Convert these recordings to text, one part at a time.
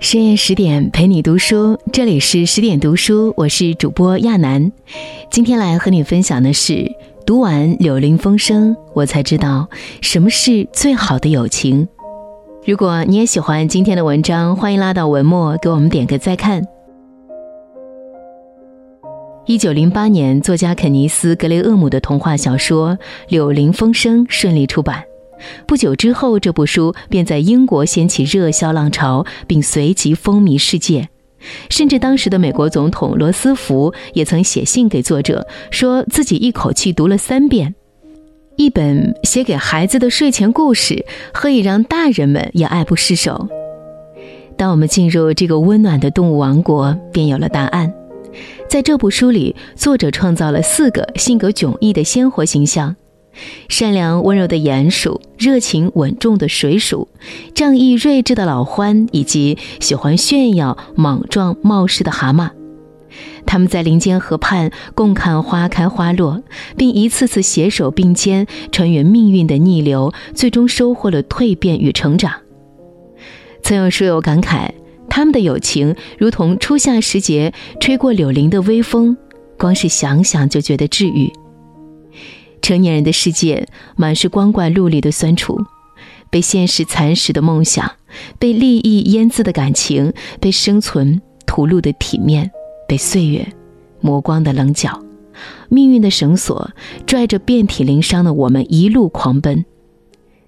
深夜十点陪你读书，这里是十点读书，我是主播亚楠。今天来和你分享的是，读完《柳林风声》，我才知道什么是最好的友情。如果你也喜欢今天的文章，欢迎拉到文末给我们点个再看。一九零八年，作家肯尼斯·格雷厄姆的童话小说《柳林风声》顺利出版。不久之后，这部书便在英国掀起热销浪潮，并随即风靡世界。甚至当时的美国总统罗斯福也曾写信给作者，说自己一口气读了三遍。一本写给孩子的睡前故事，何以让大人们也爱不释手？当我们进入这个温暖的动物王国，便有了答案。在这部书里，作者创造了四个性格迥异的鲜活形象。善良温柔的鼹鼠，热情稳重的水鼠，仗义睿智的老獾，以及喜欢炫耀、莽撞冒失的蛤蟆。他们在林间河畔共看花开花落，并一次次携手并肩穿越命运的逆流，最终收获了蜕变与成长。曾有书友感慨，他们的友情如同初夏时节吹过柳林的微风，光是想想就觉得治愈。成年人的世界满是光怪陆离的酸楚，被现实蚕食的梦想，被利益腌渍的感情，被生存屠戮的体面，被岁月磨光的棱角，命运的绳索拽着遍体鳞伤的我们一路狂奔。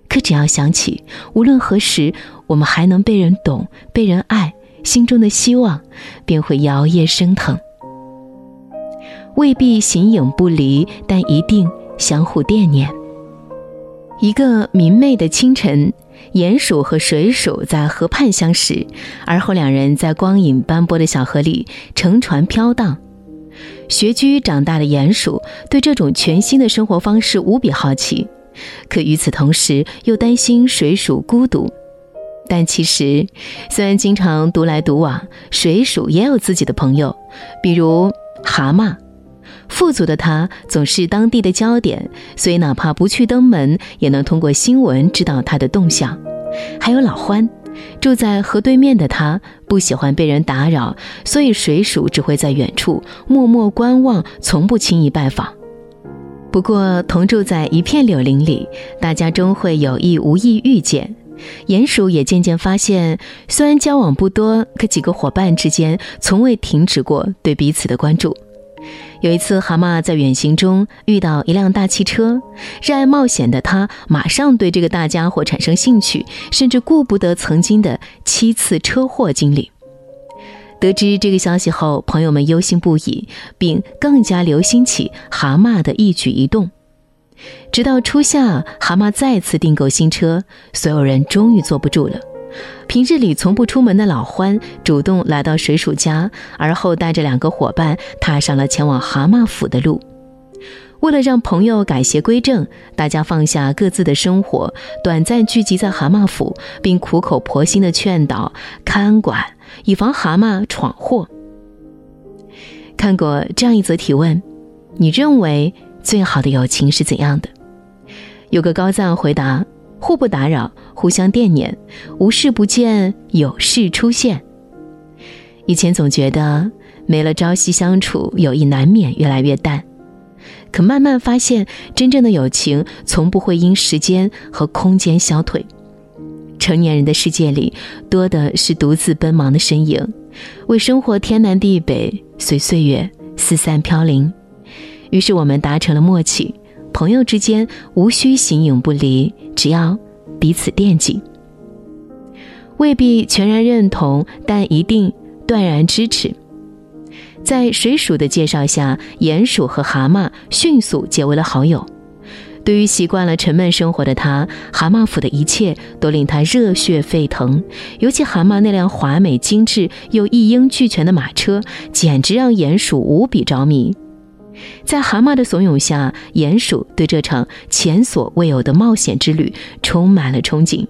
可只要想起，无论何时我们还能被人懂、被人爱，心中的希望便会摇曳升腾。未必形影不离，但一定。相互惦念。一个明媚的清晨，鼹鼠和水鼠在河畔相识，而后两人在光影斑驳的小河里乘船飘荡。学居长大的鼹鼠对这种全新的生活方式无比好奇，可与此同时又担心水鼠孤独。但其实，虽然经常独来独往，水鼠也有自己的朋友，比如蛤蟆。富足的他总是当地的焦点，所以哪怕不去登门，也能通过新闻知道他的动向。还有老欢，住在河对面的他不喜欢被人打扰，所以水鼠只会在远处默默观望，从不轻易拜访。不过，同住在一片柳林里，大家终会有意无意遇见。鼹鼠也渐渐发现，虽然交往不多，可几个伙伴之间从未停止过对彼此的关注。有一次，蛤蟆在远行中遇到一辆大汽车，热爱冒险的他马上对这个大家伙产生兴趣，甚至顾不得曾经的七次车祸经历。得知这个消息后，朋友们忧心不已，并更加留心起蛤蟆的一举一动。直到初夏，蛤蟆再次订购新车，所有人终于坐不住了。平日里从不出门的老欢主动来到水鼠家，而后带着两个伙伴踏上了前往蛤蟆府的路。为了让朋友改邪归正，大家放下各自的生活，短暂聚集在蛤蟆府，并苦口婆心地劝导、看管，以防蛤蟆闯祸。看过这样一则提问：你认为最好的友情是怎样的？有个高赞回答。互不打扰，互相惦念，无事不见，有事出现。以前总觉得没了朝夕相处，友谊难免越来越淡。可慢慢发现，真正的友情从不会因时间和空间消退。成年人的世界里，多的是独自奔忙的身影，为生活天南地北，随岁月四散飘零。于是我们达成了默契。朋友之间无需形影不离，只要彼此惦记。未必全然认同，但一定断然支持。在水鼠的介绍下，鼹鼠和蛤蟆迅速结为了好友。对于习惯了沉闷生活的他，蛤蟆府的一切都令他热血沸腾。尤其蛤蟆那辆华美精致又一应俱全的马车，简直让鼹鼠无比着迷。在蛤蟆的怂恿下，鼹鼠对这场前所未有的冒险之旅充满了憧憬。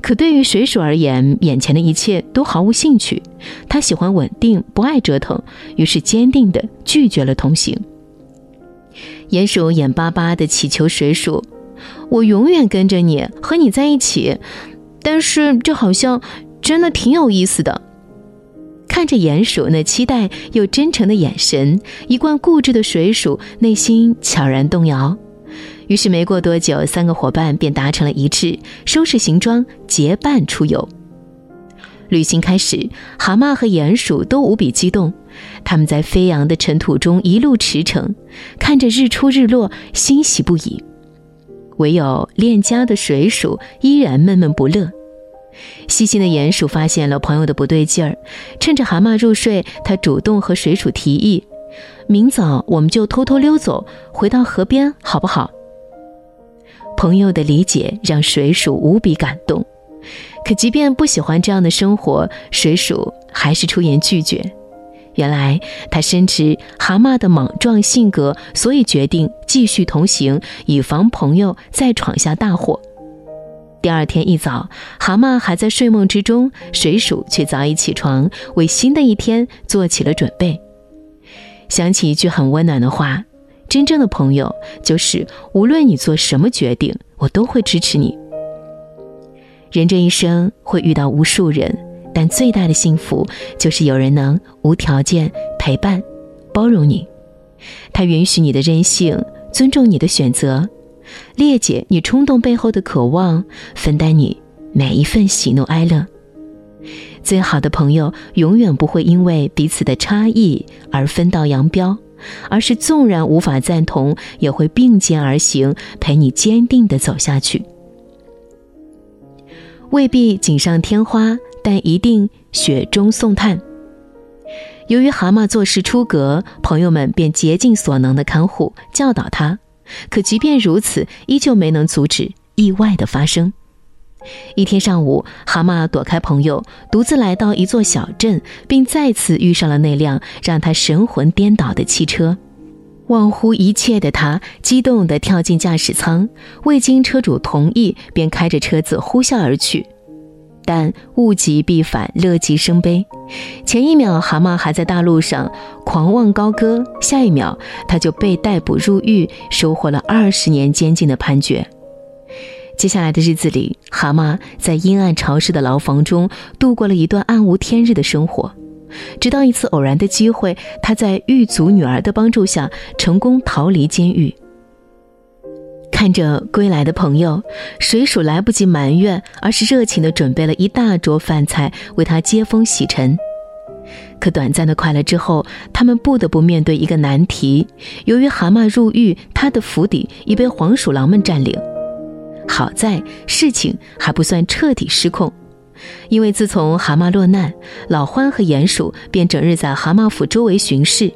可对于水鼠而言，眼前的一切都毫无兴趣。他喜欢稳定，不爱折腾，于是坚定地拒绝了同行。鼹鼠眼巴巴地祈求水鼠：“我永远跟着你，和你在一起。但是这好像真的挺有意思的。看着鼹鼠那期待又真诚的眼神，一贯固执的水鼠内心悄然动摇。于是没过多久，三个伙伴便达成了一致，收拾行装，结伴出游。旅行开始，蛤蟆和鼹鼠都无比激动。他们在飞扬的尘土中一路驰骋，看着日出日落，欣喜不已。唯有恋家的水鼠依然闷闷不乐。细心的鼹鼠发现了朋友的不对劲儿，趁着蛤蟆入睡，他主动和水鼠提议：“明早我们就偷偷溜走，回到河边，好不好？”朋友的理解让水鼠无比感动，可即便不喜欢这样的生活，水鼠还是出言拒绝。原来他深知蛤蟆的莽撞性格，所以决定继续同行，以防朋友再闯下大祸。第二天一早，蛤蟆还在睡梦之中，水鼠却早已起床，为新的一天做起了准备。想起一句很温暖的话。真正的朋友就是，无论你做什么决定，我都会支持你。人这一生会遇到无数人，但最大的幸福就是有人能无条件陪伴、包容你。他允许你的任性，尊重你的选择，裂解你冲动背后的渴望，分担你每一份喜怒哀乐。最好的朋友永远不会因为彼此的差异而分道扬镳。而是纵然无法赞同，也会并肩而行，陪你坚定地走下去。未必锦上添花，但一定雪中送炭。由于蛤蟆做事出格，朋友们便竭尽所能的看护、教导他。可即便如此，依旧没能阻止意外的发生。一天上午，蛤蟆躲开朋友，独自来到一座小镇，并再次遇上了那辆让他神魂颠倒的汽车。忘乎一切的他，激动地跳进驾驶舱，未经车主同意，便开着车子呼啸而去。但物极必反，乐极生悲。前一秒，蛤蟆还在大路上狂妄高歌，下一秒，他就被逮捕入狱，收获了二十年监禁的判决。接下来的日子里，蛤蟆在阴暗潮湿的牢房中度过了一段暗无天日的生活，直到一次偶然的机会，他在狱卒女儿的帮助下成功逃离监狱。看着归来的朋友，水鼠来不及埋怨，而是热情地准备了一大桌饭菜为他接风洗尘。可短暂的快乐之后，他们不得不面对一个难题：由于蛤蟆入狱，他的府邸已被黄鼠狼们占领。好在事情还不算彻底失控，因为自从蛤蟆落难，老獾和鼹鼠便整日在蛤蟆府周围巡视。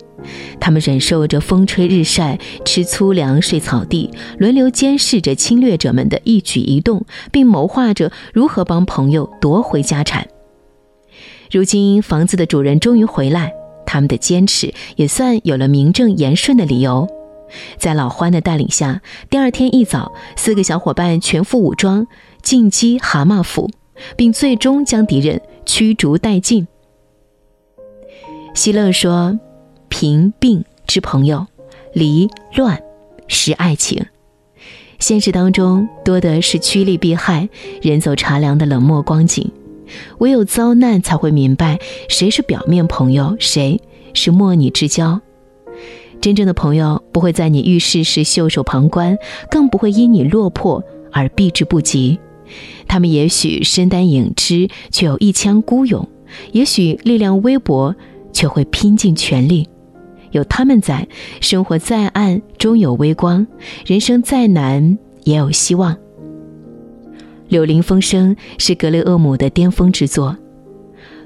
他们忍受着风吹日晒，吃粗粮，睡草地，轮流监视着侵略者们的一举一动，并谋划着如何帮朋友夺回家产。如今房子的主人终于回来，他们的坚持也算有了名正言顺的理由。在老獾的带领下，第二天一早，四个小伙伴全副武装进击蛤蟆府，并最终将敌人驱逐殆尽。希勒说：“贫病之朋友，离乱是爱情。现实当中多的是趋利避害、人走茶凉的冷漠光景，唯有遭难才会明白谁是表面朋友，谁是莫逆之交。”真正的朋友不会在你遇事时袖手旁观，更不会因你落魄而避之不及。他们也许身单影只，却有一腔孤勇；也许力量微薄，却会拼尽全力。有他们在，生活再暗终有微光；人生再难也有希望。《柳林风声》是格雷厄姆的巅峰之作。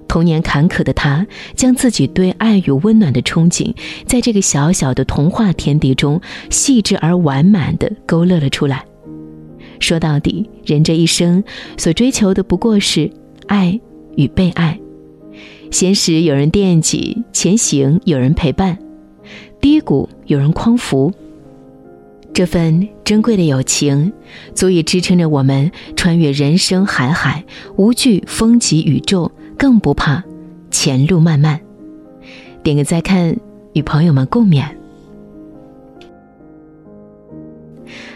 童年坎坷的他，将自己对爱与温暖的憧憬，在这个小小的童话天地中，细致而完满地勾勒了出来。说到底，人这一生所追求的不过是爱与被爱。闲时有人惦记，前行有人陪伴，低谷有人匡扶。这份珍贵的友情，足以支撑着我们穿越人生海海，无惧风急宇宙。更不怕前路漫漫，点个再看，与朋友们共勉。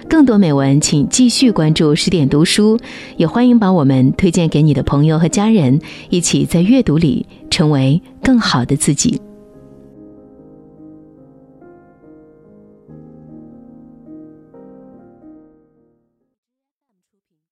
更多美文，请继续关注十点读书，也欢迎把我们推荐给你的朋友和家人，一起在阅读里成为更好的自己。